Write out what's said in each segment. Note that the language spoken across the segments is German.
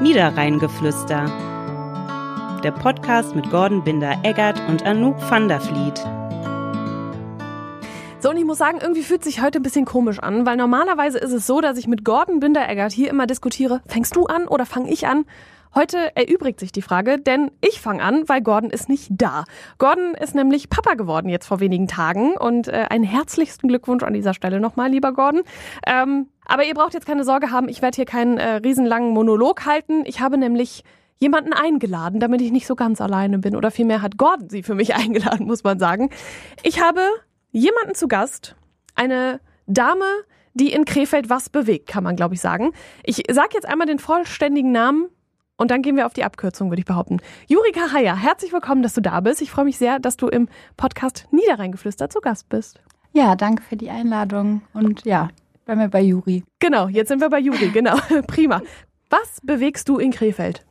Niederrheingeflüster. Der Podcast mit Gordon Binder-Eggert und Anouk van der Vliet. So, und ich muss sagen, irgendwie fühlt sich heute ein bisschen komisch an, weil normalerweise ist es so, dass ich mit Gordon Binder-Eggert hier immer diskutiere, fängst du an oder fange ich an? Heute erübrigt sich die Frage, denn ich fange an, weil Gordon ist nicht da. Gordon ist nämlich Papa geworden jetzt vor wenigen Tagen und äh, einen herzlichsten Glückwunsch an dieser Stelle nochmal, lieber Gordon. Ähm, aber ihr braucht jetzt keine Sorge haben, ich werde hier keinen äh, riesenlangen Monolog halten. Ich habe nämlich jemanden eingeladen, damit ich nicht so ganz alleine bin. Oder vielmehr hat Gordon sie für mich eingeladen, muss man sagen. Ich habe jemanden zu Gast, eine Dame, die in Krefeld was bewegt, kann man glaube ich sagen. Ich sage jetzt einmal den vollständigen Namen und dann gehen wir auf die Abkürzung, würde ich behaupten. Jurika Haya, herzlich willkommen, dass du da bist. Ich freue mich sehr, dass du im Podcast Niederrheingeflüster zu Gast bist. Ja, danke für die Einladung und ja, bleiben wir bei Juri. Genau, jetzt sind wir bei Juri, genau. Prima. Was bewegst du in Krefeld?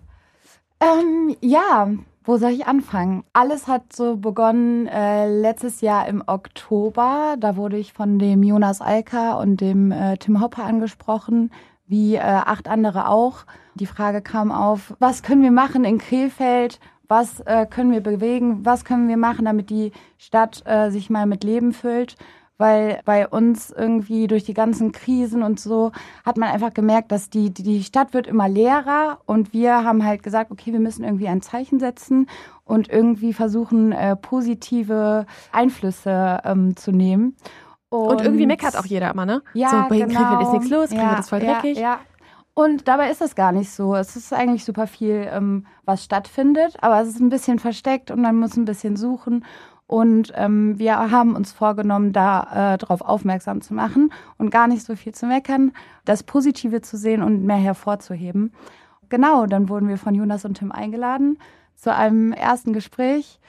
Ähm, ja, wo soll ich anfangen? Alles hat so begonnen äh, letztes Jahr im Oktober. Da wurde ich von dem Jonas Alka und dem äh, Tim Hopper angesprochen, wie äh, acht andere auch. Die Frage kam auf, was können wir machen in Krefeld? Was äh, können wir bewegen? Was können wir machen, damit die Stadt äh, sich mal mit Leben füllt? Weil bei uns irgendwie durch die ganzen Krisen und so hat man einfach gemerkt, dass die, die Stadt wird immer leerer und wir haben halt gesagt, okay, wir müssen irgendwie ein Zeichen setzen und irgendwie versuchen, äh, positive Einflüsse ähm, zu nehmen. Und, und, irgendwie meckert auch jeder immer, ne? Ja, so, bei genau. Krefeld ist nichts los, Krefeld ja, ist voll ja, dreckig. Ja, und dabei ist es gar nicht so. Es ist eigentlich super viel, ähm, was stattfindet, aber es ist ein bisschen versteckt und man muss ein bisschen suchen. Und ähm, wir haben uns vorgenommen, da äh, darauf aufmerksam zu machen und gar nicht so viel zu meckern, das Positive zu sehen und mehr hervorzuheben. Genau, dann wurden wir von Jonas und Tim eingeladen zu einem ersten Gespräch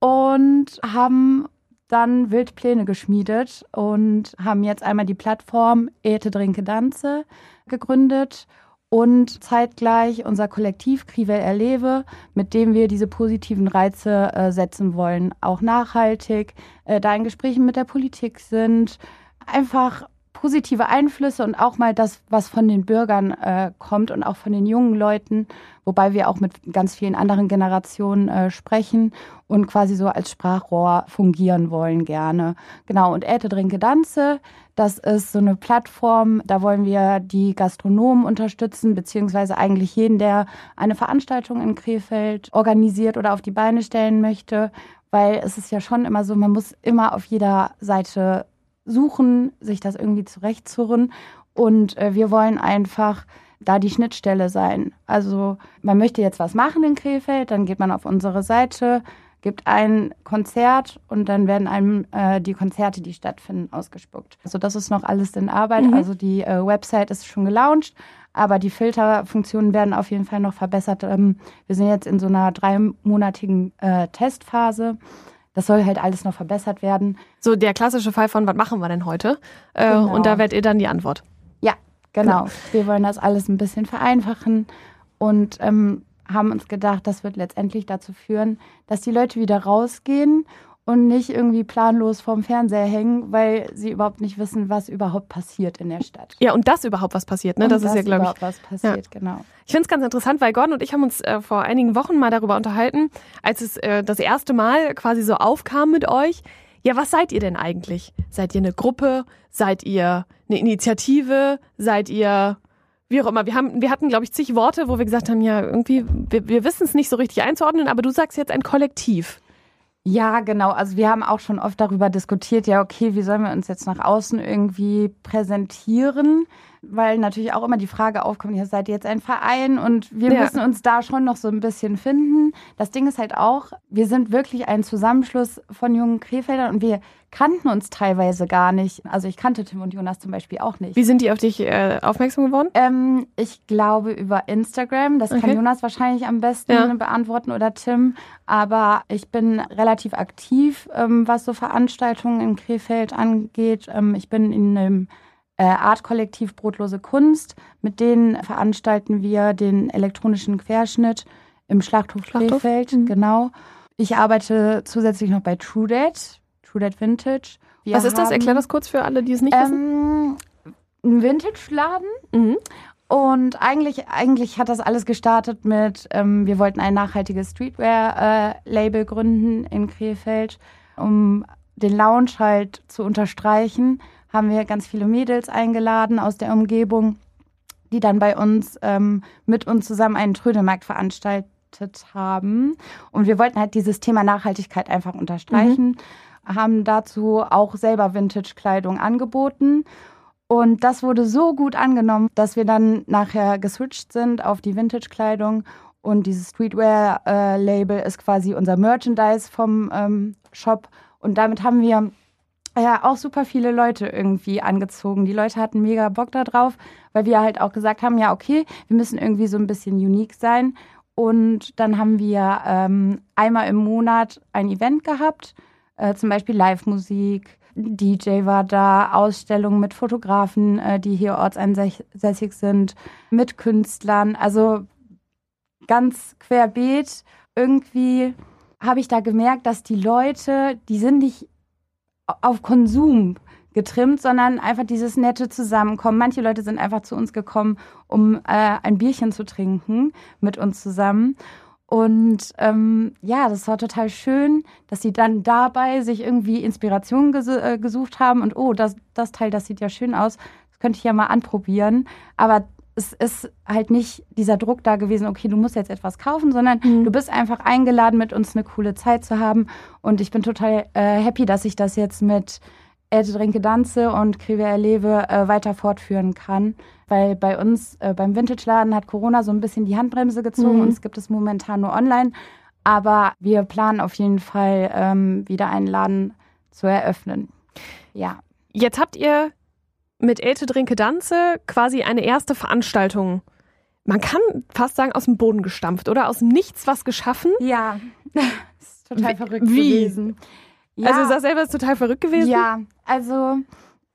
und haben dann wild Pläne geschmiedet und haben jetzt einmal die Plattform Ete Drinke Danze gegründet und zeitgleich unser Kollektiv Krivel Erlebe, mit dem wir diese positiven Reize äh, setzen wollen, auch nachhaltig, äh, da in Gesprächen mit der Politik sind, einfach positive Einflüsse und auch mal das, was von den Bürgern äh, kommt und auch von den jungen Leuten, wobei wir auch mit ganz vielen anderen Generationen äh, sprechen und quasi so als Sprachrohr fungieren wollen gerne. Genau, und Äte Drinke Danze, das ist so eine Plattform, da wollen wir die Gastronomen unterstützen, beziehungsweise eigentlich jeden, der eine Veranstaltung in Krefeld organisiert oder auf die Beine stellen möchte, weil es ist ja schon immer so, man muss immer auf jeder Seite suchen, sich das irgendwie zurechtzurren. Und äh, wir wollen einfach da die Schnittstelle sein. Also man möchte jetzt was machen in Krefeld, dann geht man auf unsere Seite, gibt ein Konzert und dann werden einem äh, die Konzerte, die stattfinden, ausgespuckt. Also das ist noch alles in Arbeit. Mhm. Also die äh, Website ist schon gelauncht, aber die Filterfunktionen werden auf jeden Fall noch verbessert. Ähm, wir sind jetzt in so einer dreimonatigen äh, Testphase. Das soll halt alles noch verbessert werden. So der klassische Fall von, was machen wir denn heute? Äh, genau. Und da werdet ihr dann die Antwort. Ja, genau. genau. Wir wollen das alles ein bisschen vereinfachen und ähm, haben uns gedacht, das wird letztendlich dazu führen, dass die Leute wieder rausgehen und nicht irgendwie planlos vorm Fernseher hängen, weil sie überhaupt nicht wissen, was überhaupt passiert in der Stadt. Ja, und das überhaupt was passiert, ne? Und das ist ja, glaube ich. was passiert, ja. genau. Ich finde es ganz interessant, weil Gordon und ich haben uns äh, vor einigen Wochen mal darüber unterhalten, als es äh, das erste Mal quasi so aufkam mit euch. Ja, was seid ihr denn eigentlich? Seid ihr eine Gruppe? Seid ihr eine Initiative? Seid ihr wie auch immer. Wir, haben, wir hatten, glaube ich, zig Worte, wo wir gesagt haben, ja, irgendwie, wir, wir wissen es nicht so richtig einzuordnen, aber du sagst jetzt ein Kollektiv. Ja, genau. Also wir haben auch schon oft darüber diskutiert, ja, okay, wie sollen wir uns jetzt nach außen irgendwie präsentieren? Weil natürlich auch immer die Frage aufkommt, ja, seid ihr jetzt ein Verein und wir ja. müssen uns da schon noch so ein bisschen finden. Das Ding ist halt auch, wir sind wirklich ein Zusammenschluss von jungen Krefeldern und wir kannten uns teilweise gar nicht. Also ich kannte Tim und Jonas zum Beispiel auch nicht. Wie sind die auf dich äh, aufmerksam geworden? Ähm, ich glaube über Instagram. Das okay. kann Jonas wahrscheinlich am besten ja. beantworten oder Tim. Aber ich bin relativ aktiv, ähm, was so Veranstaltungen in Krefeld angeht. Ähm, ich bin in einem Art-Kollektiv Brotlose Kunst. Mit denen veranstalten wir den elektronischen Querschnitt im Schlachthof, Schlachthof? Krefeld. Mhm. Genau. Ich arbeite zusätzlich noch bei TrueDate. True That Vintage. Wir Was ist das? Erklär das kurz für alle, die es nicht ähm, wissen. Ein Vintage-Laden. Mhm. Und eigentlich, eigentlich hat das alles gestartet mit, ähm, wir wollten ein nachhaltiges Streetwear-Label äh, gründen in Krefeld, um den Lounge halt zu unterstreichen. Haben wir ganz viele Mädels eingeladen aus der Umgebung, die dann bei uns ähm, mit uns zusammen einen Trödelmarkt veranstaltet haben. Und wir wollten halt dieses Thema Nachhaltigkeit einfach unterstreichen, mhm. haben dazu auch selber Vintage-Kleidung angeboten und das wurde so gut angenommen, dass wir dann nachher geswitcht sind auf die Vintage-Kleidung. Und dieses Streetwear-Label ist quasi unser Merchandise vom ähm, Shop. Und damit haben wir ja auch super viele Leute irgendwie angezogen. Die Leute hatten mega Bock darauf, weil wir halt auch gesagt haben, ja, okay, wir müssen irgendwie so ein bisschen unique sein. Und dann haben wir ähm, einmal im Monat ein Event gehabt, äh, zum Beispiel Live-Musik, DJ war da, Ausstellungen mit Fotografen, äh, die hier ortsansässig sind, mit Künstlern, also ganz querbeet. Irgendwie habe ich da gemerkt, dass die Leute, die sind nicht auf Konsum getrimmt, sondern einfach dieses nette Zusammenkommen. Manche Leute sind einfach zu uns gekommen, um äh, ein Bierchen zu trinken mit uns zusammen. Und ähm, ja, das war total schön, dass sie dann dabei sich irgendwie Inspiration ges äh, gesucht haben und oh, das, das Teil, das sieht ja schön aus, das könnte ich ja mal anprobieren. Aber es ist halt nicht dieser Druck da gewesen, okay, du musst jetzt etwas kaufen, sondern mhm. du bist einfach eingeladen, mit uns eine coole Zeit zu haben. Und ich bin total äh, happy, dass ich das jetzt mit Erte Trinke Danze und Krive Erlebe äh, weiter fortführen kann. Weil bei uns äh, beim Vintage-Laden hat Corona so ein bisschen die Handbremse gezogen. Mhm. Uns gibt es momentan nur online. Aber wir planen auf jeden Fall ähm, wieder einen Laden zu eröffnen. Ja. Jetzt habt ihr mit Ete Trinke Danze quasi eine erste Veranstaltung. Man kann fast sagen, aus dem Boden gestampft oder aus Nichts was geschaffen. Ja, ist total verrückt Wie? gewesen. Ja. Also ist das selber total verrückt gewesen? Ja, also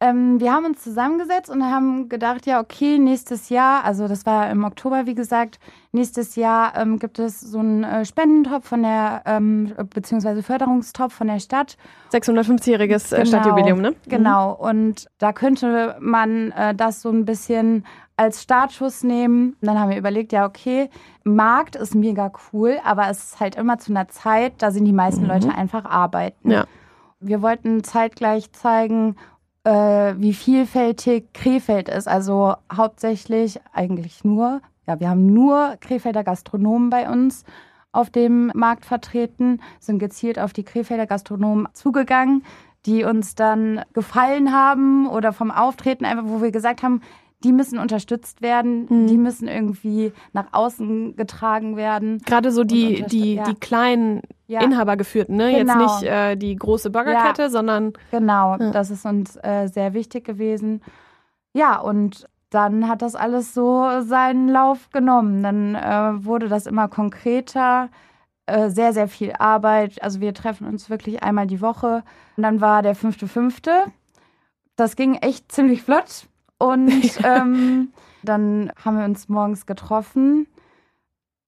ähm, wir haben uns zusammengesetzt und haben gedacht, ja, okay, nächstes Jahr, also das war im Oktober, wie gesagt, nächstes Jahr ähm, gibt es so einen äh, Spendentopf von der, ähm, beziehungsweise Förderungstopf von der Stadt. 650-jähriges äh, genau, Stadtjubiläum, ne? Genau, und da könnte man äh, das so ein bisschen als Startschuss nehmen. Und dann haben wir überlegt, ja, okay, Markt ist mega cool, aber es ist halt immer zu einer Zeit, da sind die meisten mhm. Leute einfach arbeiten. Ja. Wir wollten zeitgleich zeigen, äh, wie vielfältig Krefeld ist. Also hauptsächlich eigentlich nur, ja, wir haben nur Krefelder Gastronomen bei uns auf dem Markt vertreten, sind gezielt auf die Krefelder Gastronomen zugegangen, die uns dann gefallen haben oder vom Auftreten einfach, wo wir gesagt haben, die müssen unterstützt werden, mhm. die müssen irgendwie nach außen getragen werden. Gerade so die, die, ja. die kleinen ja. Inhabergeführten, ne? Genau. Jetzt nicht äh, die große Burgerkette, ja. sondern. Genau, das ist uns äh, sehr wichtig gewesen. Ja, und dann hat das alles so seinen Lauf genommen. Dann äh, wurde das immer konkreter, äh, sehr, sehr viel Arbeit. Also wir treffen uns wirklich einmal die Woche. Und dann war der fünfte, fünfte. Das ging echt ziemlich flott. Und ähm, dann haben wir uns morgens getroffen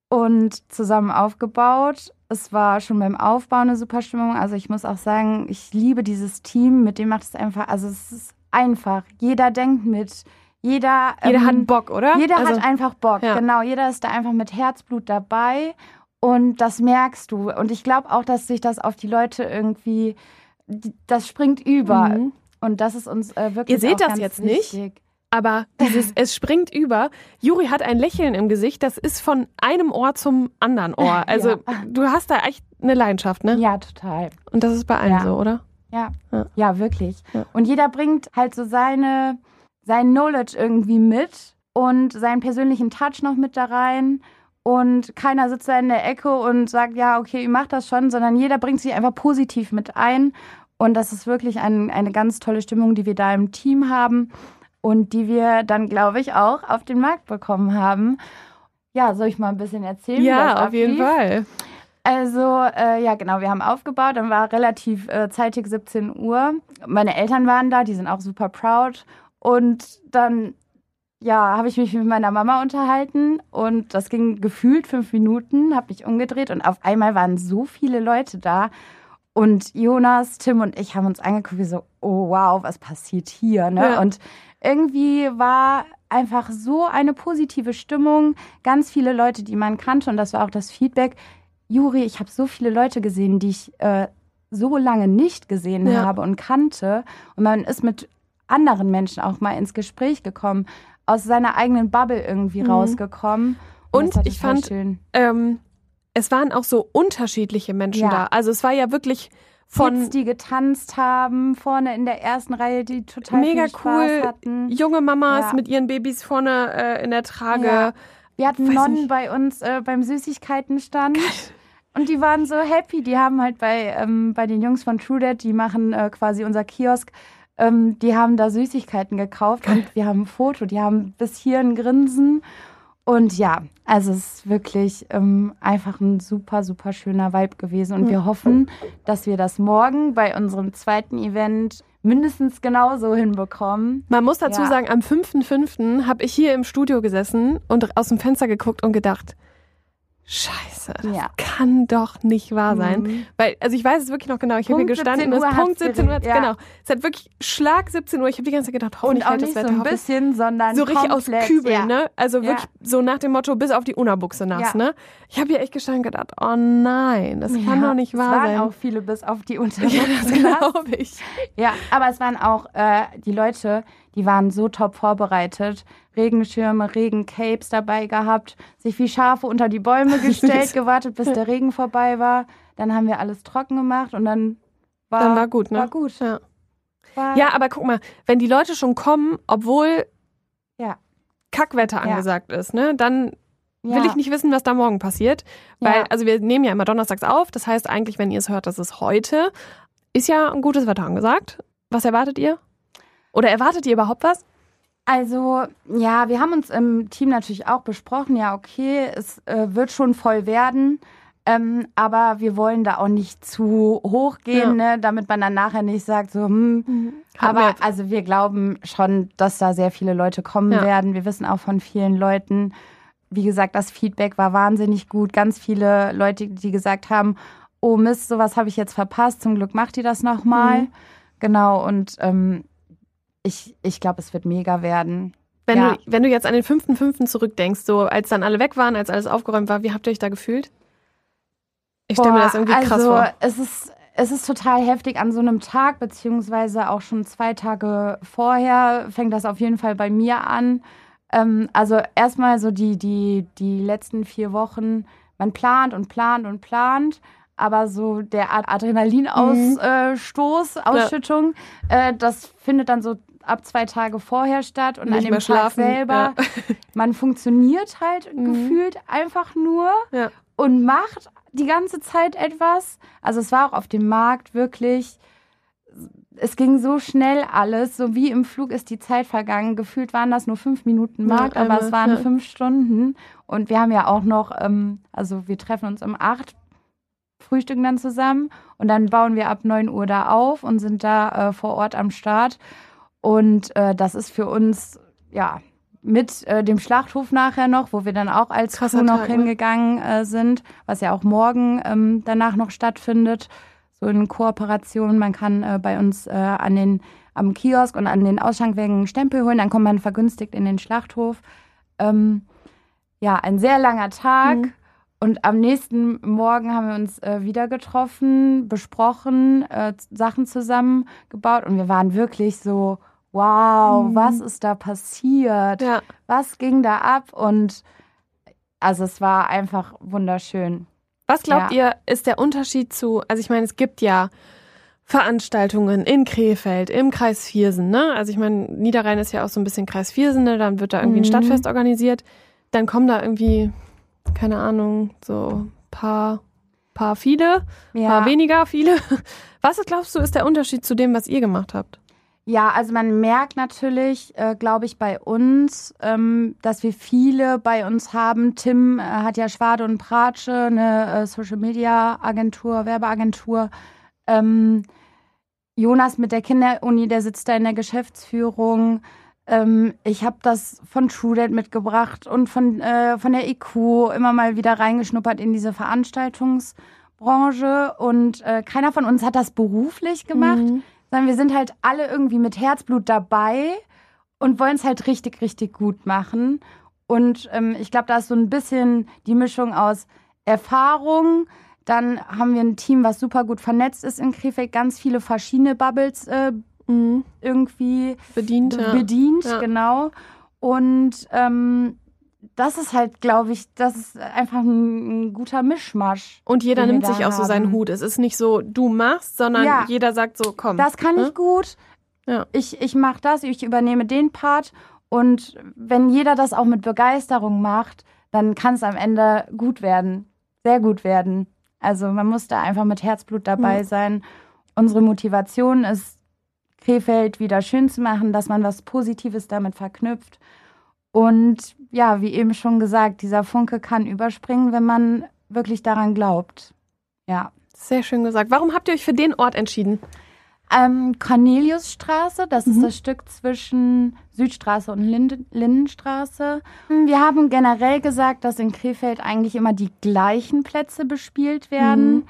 und zusammen aufgebaut. Es war schon beim Aufbau eine super Stimmung. Also ich muss auch sagen, ich liebe dieses Team. Mit dem macht es einfach, also es ist einfach. Jeder denkt mit. Jeder, jeder ähm, hat Bock, oder? Jeder also, hat einfach Bock, ja. genau. Jeder ist da einfach mit Herzblut dabei. Und das merkst du. Und ich glaube auch, dass sich das auf die Leute irgendwie, das springt über. Mhm. Und das ist uns äh, wirklich Ihr seht das jetzt wichtig. nicht, aber dieses, es springt über. Juri hat ein Lächeln im Gesicht, das ist von einem Ohr zum anderen Ohr. Also ja. du hast da echt eine Leidenschaft, ne? Ja, total. Und das ist bei allen ja. so, oder? Ja, ja, ja wirklich. Und jeder bringt halt so seine, sein Knowledge irgendwie mit und seinen persönlichen Touch noch mit da rein. Und keiner sitzt da in der Ecke und sagt, ja, okay, ich mach das schon, sondern jeder bringt sich einfach positiv mit ein. Und das ist wirklich ein, eine ganz tolle Stimmung, die wir da im Team haben und die wir dann, glaube ich, auch auf den Markt bekommen haben. Ja, soll ich mal ein bisschen erzählen? Ja, auf jeden Fall. Also, äh, ja, genau, wir haben aufgebaut, dann war relativ äh, zeitig 17 Uhr. Meine Eltern waren da, die sind auch super proud. Und dann, ja, habe ich mich mit meiner Mama unterhalten und das ging gefühlt fünf Minuten, habe mich umgedreht und auf einmal waren so viele Leute da. Und Jonas, Tim und ich haben uns angeguckt, wie so, oh wow, was passiert hier, ne? Ja. Und irgendwie war einfach so eine positive Stimmung. Ganz viele Leute, die man kannte, und das war auch das Feedback. Juri, ich habe so viele Leute gesehen, die ich äh, so lange nicht gesehen Ja. habe und kannte. Und man ist mit anderen Menschen auch mal ins Gespräch gekommen, aus seiner eigenen Bubble irgendwie Mhm. rausgekommen. Und war ich fand, schön. Ähm, es waren auch so unterschiedliche Menschen Ja. da. Also es war ja wirklich von Kids, die getanzt haben, vorne in der ersten Reihe, die total mega viel Spaß cool hatten. junge Mamas Ja. mit ihren Babys vorne äh, in der Trage. Ja. Wir hatten Weiß Nonnen nicht. bei uns äh, beim Süßigkeitenstand. Und die waren so happy. Die haben halt bei, ähm, bei den Jungs von True Dad, die machen äh, quasi unser Kiosk, ähm, die haben da Süßigkeiten gekauft und wir haben ein Foto. Die haben bis hier ein Grinsen. Und ja, also es ist wirklich ähm, einfach ein super, super schöner Vibe gewesen. Und wir hoffen, dass wir das morgen bei unserem zweiten Event mindestens genauso hinbekommen. Man muss dazu Ja. sagen, am 5.5. habe ich hier im Studio gesessen und aus dem Fenster geguckt und gedacht, Scheiße, das Ja. kann doch nicht wahr sein. Mhm. Weil, also ich weiß es wirklich noch genau, ich habe hier gestanden, 17 es ist Punkt hat's 17 Uhr, ja. genau. Es hat wirklich Schlag 17 Uhr, ich habe die ganze Zeit gedacht, hoffentlich Und auch nicht das so Wetter, ein hoffentlich bisschen, sondern so richtig aus komplett, Kübeln, ja. ne? Also Ja. wirklich so nach dem Motto, bis auf die Unabuchse nass, Ja. ne? Ich habe hier echt gestanden und gedacht, oh nein, das kann Ja, doch nicht es wahr waren sein. auch viele bis auf die ja, Unterwäsche. das glaube ich. Ja, aber es waren auch äh, die Leute, die waren so top vorbereitet. Regenschirme, Regencapes dabei gehabt, sich wie Schafe unter die Bäume gestellt, gewartet, bis der Regen vorbei war. Dann haben wir alles trocken gemacht und dann war, Dann war gut, ne? War gut. Ja. War, ja, aber guck mal, wenn die Leute schon kommen, obwohl Ja. Kackwetter Ja. angesagt ist, ne? Dann ja, will ich nicht wissen, was da morgen passiert. Weil, Ja. also wir nehmen ja immer donnerstags auf. Das heißt eigentlich, wenn ihr es hört, das ist heute. Ist ja ein gutes Wetter angesagt. Was erwartet ihr? Oder erwartet ihr überhaupt was? Also, ja, wir haben uns im Team natürlich auch besprochen, ja, okay, es äh, wird schon voll werden. Ähm, aber wir wollen da auch nicht zu hoch gehen, ne, damit man dann nachher nicht sagt, so, hm, Hatten Aber wir- also wir glauben schon, dass da sehr viele Leute kommen Ja. werden. Wir wissen auch von vielen Leuten, wie gesagt, das Feedback war wahnsinnig gut. Ganz viele Leute, die gesagt haben, oh Mist, sowas habe ich jetzt verpasst. Zum Glück macht ihr das nochmal. Mhm. Genau, und ähm, ich, ich glaube, es wird mega werden. Wenn, Ja. du, wenn du jetzt an den 5.5. zurückdenkst, so als dann alle weg waren, als alles aufgeräumt war, wie habt ihr euch da gefühlt? Ich stelle mir das irgendwie krass also, vor. Es ist, es ist total heftig an so einem Tag, beziehungsweise auch schon zwei Tage vorher fängt das auf jeden Fall bei mir an. Ähm, also erstmal so die, die, die letzten vier Wochen, man plant und plant und plant, aber so der Ad- Adrenalinausstoß, Ausschüttung, äh, das findet dann so ab zwei Tage vorher statt und Nicht an dem Tag schlafen, selber. ja. Man funktioniert halt Mhm. gefühlt einfach nur Ja. und macht die ganze Zeit etwas. Also es war auch auf dem Markt wirklich, es ging so schnell alles, so wie im Flug ist die Zeit vergangen. Gefühlt waren das nur fünf Minuten Ja, Markt, aber einmal, es waren ja. fünf Stunden. Und wir haben ja auch noch, ähm, also wir treffen uns um acht, frühstücken dann zusammen und dann bauen wir ab neun Uhr da auf und sind da äh, vor Ort am Start. Und äh, das ist für uns, ja, mit äh, dem Schlachthof nachher noch, wo wir dann auch als Crew noch Tag, ne? hingegangen äh, sind, was ja auch morgen ähm, danach noch stattfindet, so in Kooperation. Man kann äh, bei uns äh, an den, am Kiosk und an den Ausschankwägen Stempel holen, dann kommt man vergünstigt in den Schlachthof. Ähm, ja, ein sehr langer Tag. Mhm. Und am nächsten Morgen haben wir uns äh, wieder getroffen, besprochen, äh, Sachen zusammengebaut und wir waren wirklich so, wow, Mhm. was ist da passiert? Ja. Was ging da ab? Und also es war einfach wunderschön. Was glaubt ihr, ist der Unterschied zu, also ich meine, es gibt ja Veranstaltungen in Krefeld, im Kreis Viersen, ne? Also ich meine, Niederrhein ist ja auch so ein bisschen Kreis Viersen, ne? Dann wird da irgendwie ein Mhm. Stadtfest organisiert. Dann kommen da irgendwie, keine Ahnung, so paar, paar viele, paar weniger viele. Was glaubst du, ist der Unterschied zu dem, was ihr gemacht habt? Ja, also man merkt natürlich, äh, glaube ich, bei uns, ähm, dass wir viele bei uns haben. Tim äh, hat ja Schwade und Pratsche, eine äh, Social Media Agentur, Werbeagentur. Ähm, Jonas mit der Kinderuni, der sitzt da in der Geschäftsführung. Ähm, ich habe das von TrueDate mitgebracht und von, äh, von der IQ immer mal wieder reingeschnuppert in diese Veranstaltungsbranche. Und äh, keiner von uns hat das beruflich gemacht Mhm. sondern wir sind halt alle irgendwie mit Herzblut dabei und wollen es halt richtig, richtig gut machen. Und ähm, ich glaube, da ist so ein bisschen die Mischung aus Erfahrung. Dann haben wir ein Team, was super gut vernetzt ist in Krefeld, ganz viele verschiedene Bubbles äh, mhm. irgendwie bedient. Ja. Bedient, ja. genau. Und ähm, das ist halt, glaube ich, das ist einfach ein, ein, guter Mischmasch. Und jeder nimmt sich auch haben. so seinen Hut. Es ist nicht so, du machst, sondern ja. jeder sagt so, komm. Das kann ne? ich gut. Ja. Ich, ich mache das, ich übernehme den Part. Und wenn jeder das auch mit Begeisterung macht, dann kann es am Ende gut werden. Sehr gut werden. Also man muss da einfach mit Herzblut dabei mhm. sein. Unsere Motivation ist, Krefeld wieder schön zu machen, dass man was Positives damit verknüpft. Und ja, wie eben schon gesagt, dieser Funke kann überspringen, wenn man wirklich daran glaubt. Ja. Sehr schön gesagt. Warum habt ihr euch für den Ort entschieden? Ähm, Corneliusstraße, das mhm. ist das Stück zwischen Südstraße und Lind Lindenstraße. Wir haben generell gesagt, dass in Krefeld eigentlich immer die gleichen Plätze bespielt werden mhm.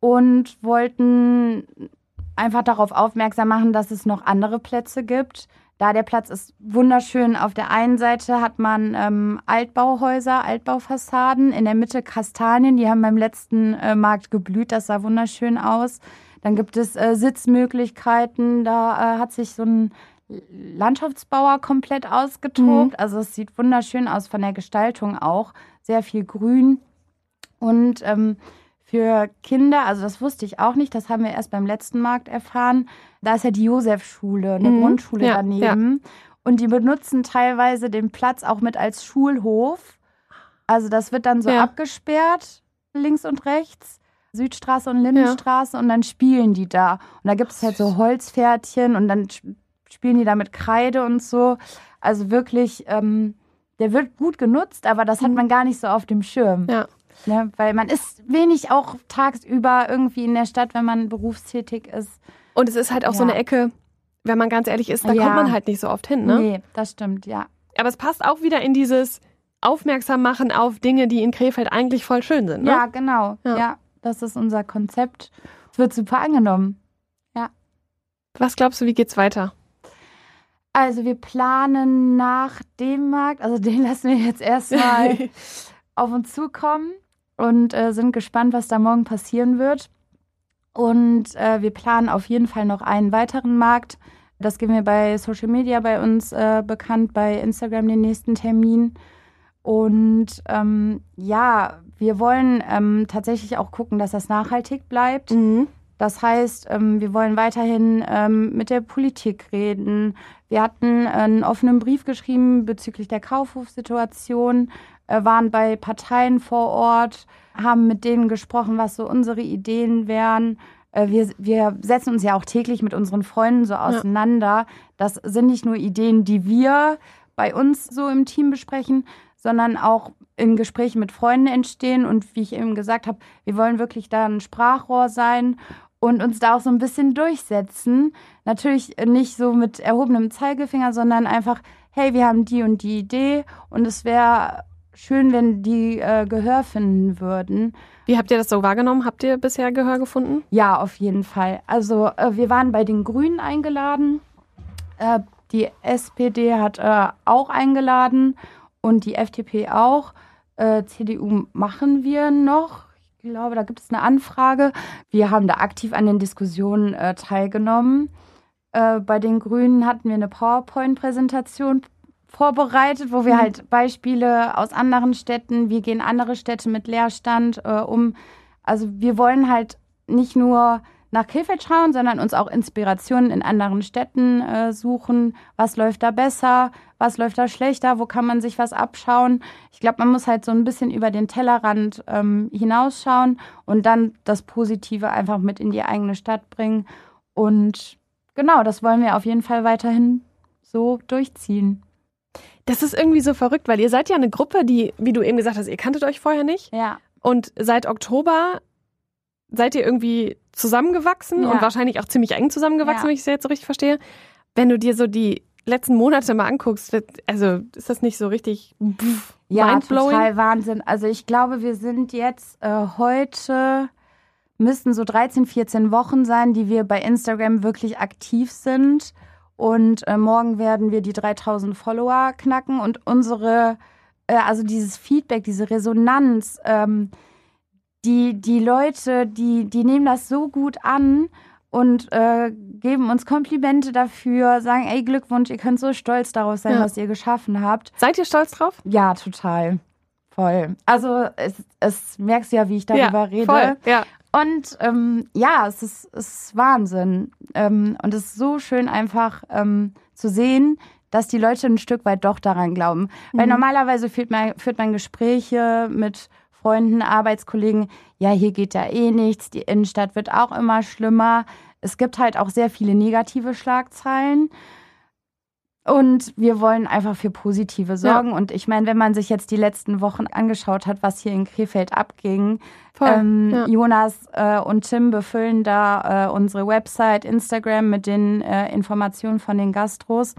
und wollten einfach darauf aufmerksam machen, dass es noch andere Plätze gibt. Da der Platz ist wunderschön. Auf der einen Seite hat man ähm, Altbauhäuser, Altbaufassaden, in der Mitte Kastanien, die haben beim letzten äh, Markt geblüht, das sah wunderschön aus. Dann gibt es äh, Sitzmöglichkeiten, da äh, hat sich so ein Landschaftsbauer komplett ausgetobt. Mhm. Also es sieht wunderschön aus von der Gestaltung auch. Sehr viel Grün. Und ähm, für Kinder, also das wusste ich auch nicht, das haben wir erst beim letzten Markt erfahren. Da ist ja die Josefschule, eine mhm. Grundschule ja, daneben. Ja. Und die benutzen teilweise den Platz auch mit als Schulhof. Also das wird dann so ja. abgesperrt, links und rechts. Südstraße und Lindenstraße und dann spielen die da. Und da gibt es halt so Holzpferdchen und dann spielen die da mit Kreide und so. Also wirklich, ähm, der wird gut genutzt, aber das hat mhm. man gar nicht so auf dem Schirm. Ja. Ne? Weil man ist wenig auch tagsüber irgendwie in der Stadt, wenn man berufstätig ist. Und es ist halt auch ja. so eine Ecke, wenn man ganz ehrlich ist, da ja. kommt man halt nicht so oft hin, ne? Nee, das stimmt, ja. Aber es passt auch wieder in dieses Aufmerksam machen auf Dinge, die in Krefeld eigentlich voll schön sind, ne? Ja, genau. Ja. ja. Das ist unser Konzept. Es wird super angenommen. Ja. Was glaubst du, wie geht's weiter? Also wir planen nach dem Markt, also den lassen wir jetzt erstmal auf uns zukommen und äh, sind gespannt, was da morgen passieren wird. Und äh, wir planen auf jeden Fall noch einen weiteren Markt. Das geben wir bei Social Media bei uns äh, bekannt, bei Instagram den nächsten Termin. Und ähm, ja, wir wollen ähm, tatsächlich auch gucken, dass das nachhaltig bleibt. Mhm. Das heißt, ähm, wir wollen weiterhin ähm, mit der Politik reden. Wir hatten einen offenen Brief geschrieben bezüglich der Kaufhofsituation, waren bei Parteien vor Ort, haben mit denen gesprochen, was so unsere Ideen wären. Äh, wir, wir setzen uns ja auch täglich mit unseren Freunden so auseinander. Ja. Das sind nicht nur Ideen, die wir bei uns so im Team besprechen, sondern auch in Gesprächen mit Freunden entstehen. Und wie ich eben gesagt habe, wir wollen wirklich da ein Sprachrohr sein und uns da auch so ein bisschen durchsetzen. Natürlich nicht so mit erhobenem Zeigefinger, sondern einfach, hey, wir haben die und die Idee und es wäre schön, wenn die äh, Gehör finden würden. Wie habt ihr das so wahrgenommen? Habt ihr bisher Gehör gefunden? Ja, auf jeden Fall. Also äh, wir waren bei den Grünen eingeladen. Äh, die SPD hat äh, auch eingeladen und die FDP auch. Äh, CDU machen wir noch. Ich glaube, da gibt es eine Anfrage. Wir haben da aktiv an den Diskussionen äh, teilgenommen. Bei den Grünen hatten wir eine PowerPoint-Präsentation vorbereitet, wo wir mhm. halt Beispiele aus anderen Städten, wie gehen andere Städte mit Leerstand äh, um. Also wir wollen halt nicht nur nach Krefeld schauen, sondern uns auch Inspirationen in anderen Städten äh, suchen. Was läuft da besser? Was läuft da schlechter? Wo kann man sich was abschauen? Ich glaube, man muss halt so ein bisschen über den Tellerrand ähm, hinausschauen und dann das Positive einfach mit in die eigene Stadt bringen. Und genau, das wollen wir auf jeden Fall weiterhin so durchziehen. Das ist irgendwie so verrückt, weil ihr seid ja eine Gruppe, die, wie du eben gesagt hast, ihr kanntet euch vorher nicht. Ja. Und seit Oktober seid ihr irgendwie zusammengewachsen ja. und wahrscheinlich auch ziemlich eng zusammengewachsen, ja. wenn ich es jetzt so richtig verstehe. Wenn du dir so die letzten Monate mal anguckst, also ist das nicht so richtig pff, ja, total Wahnsinn. Also ich glaube, wir sind jetzt äh, heute müssten so 13, 14 Wochen sein, die wir bei Instagram wirklich aktiv sind. Und äh, morgen werden wir die 3000 Follower knacken und unsere, äh, also dieses Feedback, diese Resonanz, ähm, die, die Leute, die, die nehmen das so gut an und äh, geben uns Komplimente dafür, sagen, ey, Glückwunsch, ihr könnt so stolz darauf sein, Ja. was ihr geschaffen habt. Seid ihr stolz drauf? Ja, total. Voll. Also es, es merkst du ja, wie ich darüber rede. Voll. Ja. Und ähm, ja, es ist, es ist Wahnsinn. Ähm, und es ist so schön einfach ähm, zu sehen, dass die Leute ein Stück weit doch daran glauben. Weil Mhm. normalerweise führt man, führt man Gespräche mit Freunden, Arbeitskollegen. Ja, hier geht ja eh nichts. Die Innenstadt wird auch immer schlimmer. Es gibt halt auch sehr viele negative Schlagzeilen. Und wir wollen einfach für positive sorgen. Und ich meine, wenn man sich jetzt die letzten Wochen angeschaut hat, was hier in Krefeld abging, Voll. ähm, ja. Jonas äh, und Tim befüllen da äh, unsere Website, Instagram mit den äh, Informationen von den Gastros.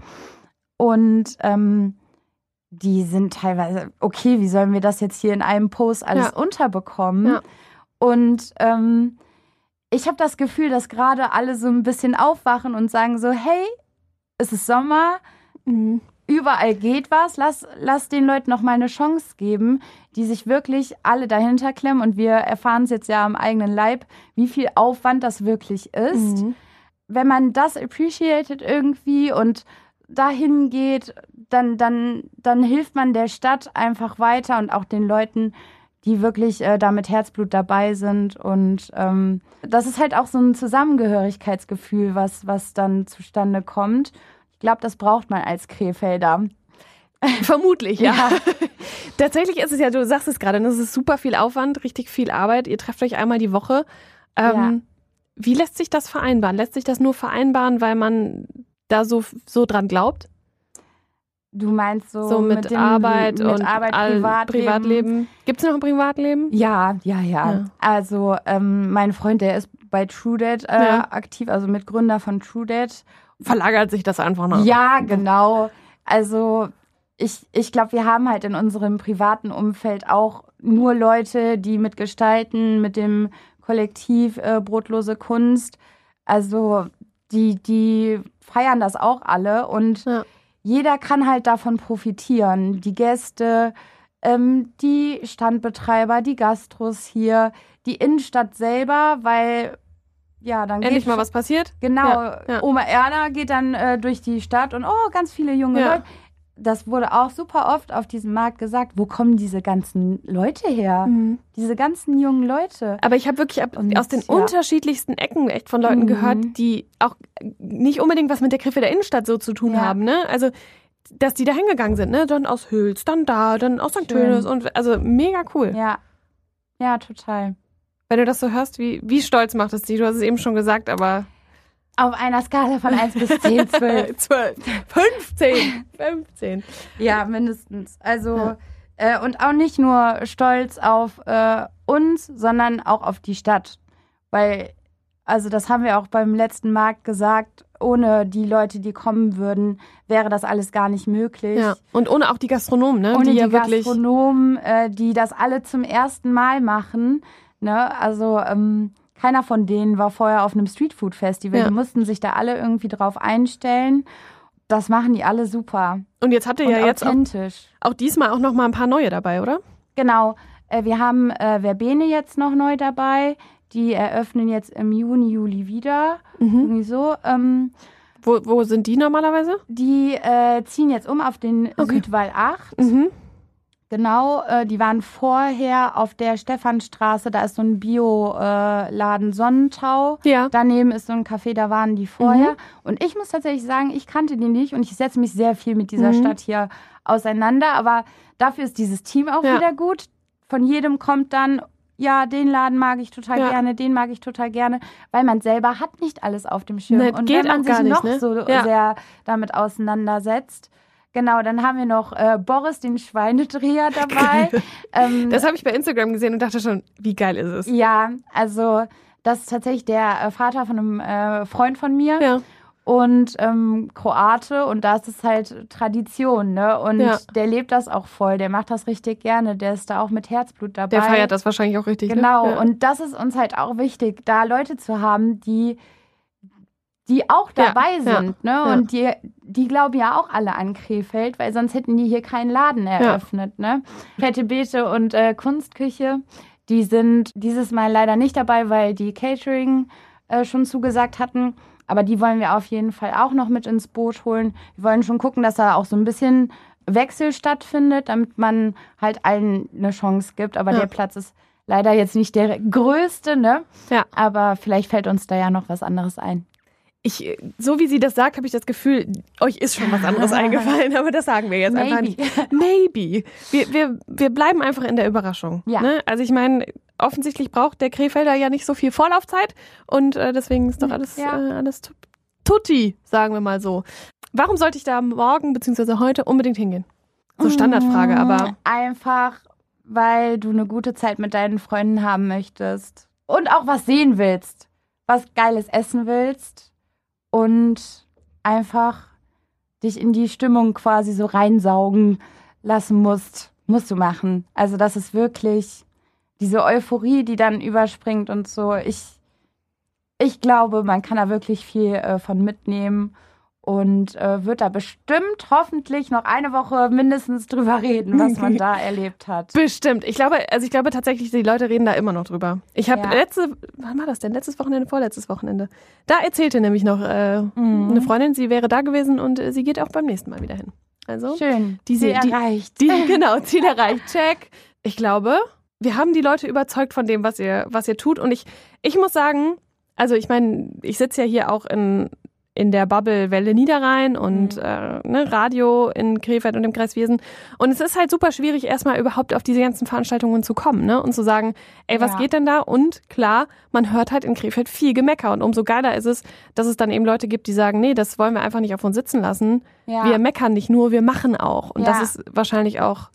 Und ähm, die sind teilweise, okay, wie sollen wir das jetzt hier in einem Post alles Ja. unterbekommen? Ja. Und ähm, ich habe das Gefühl, dass gerade alle so ein bisschen aufwachen und sagen so, hey, es ist Sommer, Mhm. überall geht was. Lass, lass den Leuten noch mal eine Chance geben, die sich wirklich alle dahinter klemmen. Und wir erfahren es jetzt ja am eigenen Leib, wie viel Aufwand das wirklich ist. Mhm. Wenn man das appreciated irgendwie und dahin geht, dann, dann, dann hilft man der Stadt einfach weiter und auch den Leuten, die wirklich äh, da mit Herzblut dabei sind. Und ähm, das ist halt auch so ein Zusammengehörigkeitsgefühl, was, was dann zustande kommt. Ich glaube, das braucht man als Krefelder. Vermutlich, ja. Ja. Tatsächlich ist es ja, du sagst es gerade, es ist super viel Aufwand, richtig viel Arbeit. Ihr trefft euch einmal die Woche. Ähm, Ja. Wie lässt sich das vereinbaren? Lässt sich das nur vereinbaren, weil man da so, so dran glaubt? Du meinst so, So mit, dem, Arbeit mit und Arbeit, Privatleben. Privatleben. Gibt es noch ein Privatleben? Ja, ja, ja. Ja. Also ähm, mein Freund, der ist bei TrueDate äh, aktiv, also Mitgründer von TrueDate. Verlagert sich das einfach noch? Ja, genau. Also ich, ich glaube, wir haben halt in unserem privaten Umfeld auch nur Leute, die mitgestalten, mit dem Kollektiv äh, Brotlose Kunst. Also die, die feiern das auch alle und Ja. jeder kann halt davon profitieren. Die Gäste, ähm, die Standbetreiber, die Gastros hier, die Innenstadt selber, weil ja, dann Endlich mal was passiert? Genau, Ja, ja. Oma Erna geht dann äh, durch die Stadt und oh, ganz viele junge Ja. Leute. Das wurde auch super oft auf diesem Markt gesagt. Wo kommen diese ganzen Leute her? Mhm. Diese ganzen jungen Leute. Aber ich habe wirklich ab, Und, aus den unterschiedlichsten Ecken echt von Leuten Mhm. gehört, die auch nicht unbedingt was mit der Griffe der Innenstadt so zu tun haben. Ne? Also, dass die da hingegangen sind. Ne? Dann aus Hüls, dann da, dann aus St. Tönis. Und also mega cool. Ja, ja, total. Wenn du das so hörst, wie, wie stolz macht es dich? Du hast es eben schon gesagt, aber Auf einer Skala von 1 bis 10, 12. 12, 15, 15. Ja, mindestens. Also, äh, und auch nicht nur stolz auf äh, uns, sondern auch auf die Stadt. Weil, also das haben wir auch beim letzten Markt gesagt, ohne die Leute, die kommen würden, wäre das alles gar nicht möglich. Ja. Und ohne auch die Gastronomen, ne? Ohne die die, ja wirklich. Gastronomen, äh, die das alle zum ersten Mal machen. Ne? Also ähm, keiner von denen war vorher auf einem Streetfood-Festival. Ja. Die mussten sich da alle irgendwie drauf einstellen. Das machen die alle super. Und jetzt hatte Und ja jetzt auch, auch diesmal auch noch mal ein paar neue dabei, oder? Genau. Äh, wir haben äh, Verbene jetzt noch neu dabei. Die eröffnen jetzt im Juni, Juli wieder. Mhm. Irgendwie so. Ähm, Wo, wo sind die normalerweise? die äh, ziehen jetzt um auf den Okay. Südwall 8. Mhm. Genau, äh, die waren vorher auf der Stephanstraße, da ist so ein Bioladen Sonnentau. Ja. Daneben ist so ein Café, da waren die vorher. Und ich muss tatsächlich sagen, ich kannte die nicht und ich setze mich sehr viel mit dieser Mhm. Stadt hier auseinander. Aber dafür ist dieses Team auch Ja. wieder gut. Von jedem kommt dann, ja, den Laden mag ich total Ja. gerne, den mag ich total gerne, weil man selber hat nicht alles auf dem Schirm. Nee, und geht wenn man sich gar nicht, noch ne? so Ja. sehr damit auseinandersetzt. Genau, dann haben wir noch äh, Boris, den Schweinedreher dabei. ähm, Das habe ich bei Instagram gesehen und dachte schon, wie geil ist es? ja, also das ist tatsächlich der äh, Vater von einem äh, Freund von mir Ja. und ähm, Kroate und da ist es halt Tradition, ne? Und Ja. der lebt das auch voll, der macht das richtig gerne, der ist da auch mit Herzblut dabei. Der feiert das wahrscheinlich auch richtig. Genau, Ne? Ja. und das ist uns halt auch wichtig, da Leute zu haben, die die auch dabei ja, sind. Ne? ja. Und die, die glauben ja auch alle an Krefeld, weil sonst hätten die hier keinen Laden eröffnet. Ne? Fette Beete und äh, Kunstküche, die sind dieses Mal leider nicht dabei, weil die Catering äh, schon zugesagt hatten. Aber die wollen wir auf jeden Fall auch noch mit ins Boot holen. Wir wollen schon gucken, dass da auch so ein bisschen Wechsel stattfindet, damit man halt allen eine Chance gibt. Aber der Platz ist leider jetzt nicht der größte, ne? Ja. Aber vielleicht fällt uns da ja noch was anderes ein. Ich, so wie sie das sagt, habe ich das Gefühl, euch ist schon was anderes eingefallen, aber das sagen wir jetzt einfach Maybe. nicht. Maybe. Wir, wir, wir bleiben einfach in der Überraschung. Ja. Ne? Also ich meine, offensichtlich braucht der Krefelder ja nicht so viel Vorlaufzeit und äh, deswegen ist doch alles, Ja. äh, alles tu- tutti, sagen wir mal so. Warum sollte ich da morgen bzw. heute unbedingt hingehen? So Standardfrage, Mm, aber Einfach, weil du eine gute Zeit mit deinen Freunden haben möchtest. Und auch was sehen willst. Was Geiles essen willst. Und einfach dich in die Stimmung quasi so reinsaugen lassen musst. Musst du machen. Also das ist wirklich diese Euphorie, die dann überspringt und so. Ich, ich glaube, man kann da wirklich viel äh, von mitnehmen und äh, wird da bestimmt hoffentlich noch eine Woche mindestens drüber reden, was man da erlebt hat. Bestimmt. Ich glaube, also ich glaube tatsächlich, die Leute reden da immer noch drüber. Ich habe Ja. letzte, wann war das denn? Letztes Wochenende, vorletztes Wochenende. Da erzählte nämlich noch äh, Mhm. eine Freundin, sie wäre da gewesen und äh, sie geht auch beim nächsten Mal wieder hin. Also Schön. Diese- Ziel die- erreicht. die genau Ziel erreicht. Check. Ich glaube, wir haben die Leute überzeugt von dem, was ihr was ihr tut und ich ich muss sagen, also ich meine, ich sitze ja hier auch in in der Bubble Welle Niederrhein und Mhm. äh, ne, Radio in Krefeld und im Kreis Wiesen. Und es ist halt super schwierig, erstmal überhaupt auf diese ganzen Veranstaltungen zu kommen, ne? Und zu sagen, ey, was Ja. geht denn da? Und klar, man hört halt in Krefeld viel Gemecker. Und umso geiler ist es, dass es dann eben Leute gibt, die sagen, nee, das wollen wir einfach nicht auf uns sitzen lassen. Ja. Wir meckern nicht nur, wir machen auch. Und Ja. das ist wahrscheinlich auch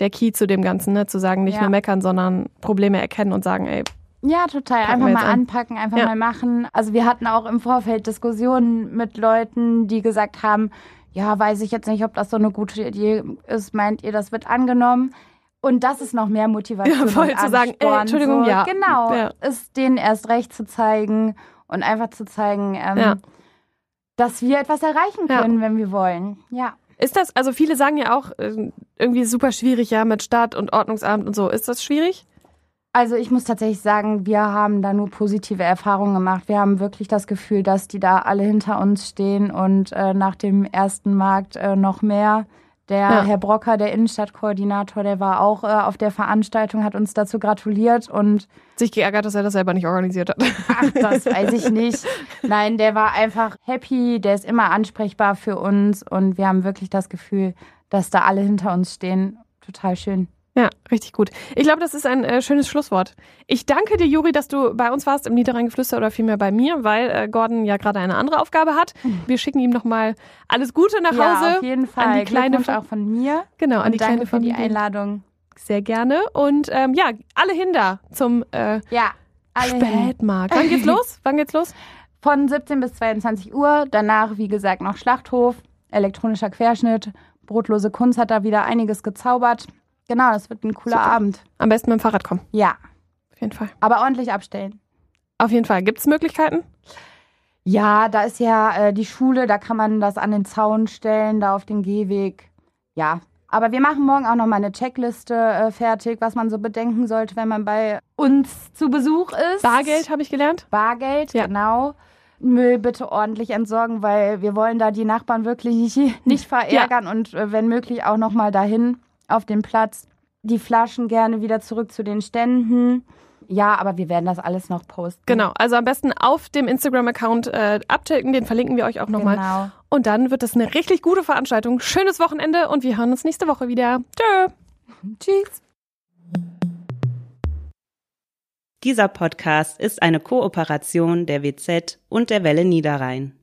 der Key zu dem Ganzen, ne? Zu sagen, nicht nur meckern, sondern Probleme erkennen und sagen, ey, Ja, total. Packen Einfach mal an. anpacken, einfach Ja. mal machen. Also wir hatten auch im Vorfeld Diskussionen mit Leuten, die gesagt haben, ja, weiß ich jetzt nicht, ob das so eine gute Idee ist. Meint ihr, das wird angenommen? Und das ist noch mehr Motivation. Ja, voll zu sagen, ey, Entschuldigung, so, ja. Genau, Ja. ist denen erst recht zu zeigen und einfach zu zeigen, ähm, Ja. dass wir etwas erreichen Ja. können, wenn wir wollen. Ja. ist das, also viele sagen ja auch, äh, irgendwie super schwierig, ja, mit Stadt und Ordnungsamt und so. Ist das schwierig? Also ich muss tatsächlich sagen, wir haben da nur positive Erfahrungen gemacht. Wir haben wirklich das Gefühl, dass die da alle hinter uns stehen und äh, nach dem ersten Markt äh, noch mehr. Der Ja. Herr Brocker, der Innenstadtkoordinator, der war auch äh, auf der Veranstaltung, hat uns dazu gratuliert und Sich geärgert, dass er das selber nicht organisiert hat. ach, das weiß ich nicht. Nein, der war einfach happy, der ist immer ansprechbar für uns und wir haben wirklich das Gefühl, dass da alle hinter uns stehen. Total schön. Ja, richtig gut. Ich glaube, das ist ein äh, schönes Schlusswort. Ich danke dir, Juri, dass du bei uns warst im Niederrheingeflüster oder vielmehr bei mir, weil äh, Gordon ja gerade eine andere Aufgabe hat. Wir schicken ihm nochmal alles Gute nach Hause. Ja, auf jeden Fall. An die kleine auch von mir. Genau, an die danke kleine für die. Einladung. Sehr gerne. Und ähm, ja, alle hin da zum äh, Ja. Spätmarkt. Wann geht's los? Wann geht's los? Von 17 bis 22 Uhr. Danach, wie gesagt, noch Schlachthof, elektronischer Querschnitt. Brotlose Kunst hat da wieder einiges gezaubert. Genau, das wird ein cooler Super. Abend. Am besten mit dem Fahrrad kommen. Ja, Auf jeden Fall. aber ordentlich abstellen. Auf jeden Fall. Gibt's Möglichkeiten? Ja, da ist ja äh, die Schule, da kann man das an den Zaun stellen, da auf den Gehweg. Ja, aber wir machen morgen auch noch mal eine Checkliste äh, fertig, was man so bedenken sollte, wenn man bei uns zu Besuch ist. Bargeld habe ich gelernt. Bargeld, Ja. genau. Müll bitte ordentlich entsorgen, weil wir wollen da die Nachbarn wirklich nicht, nicht verärgern und äh, wenn möglich auch noch mal dahin auf den Platz. Die Flaschen gerne wieder zurück zu den Ständen. Ja, aber wir werden das alles noch posten. Genau. Also am besten auf dem Instagram-Account äh, abchecken. Den verlinken wir euch auch nochmal. Genau. Und dann wird das eine richtig gute Veranstaltung. Schönes Wochenende und wir hören uns nächste Woche wieder. Tschö. Tschüss. Dieser Podcast ist eine Kooperation der WZ und der Welle Niederrhein.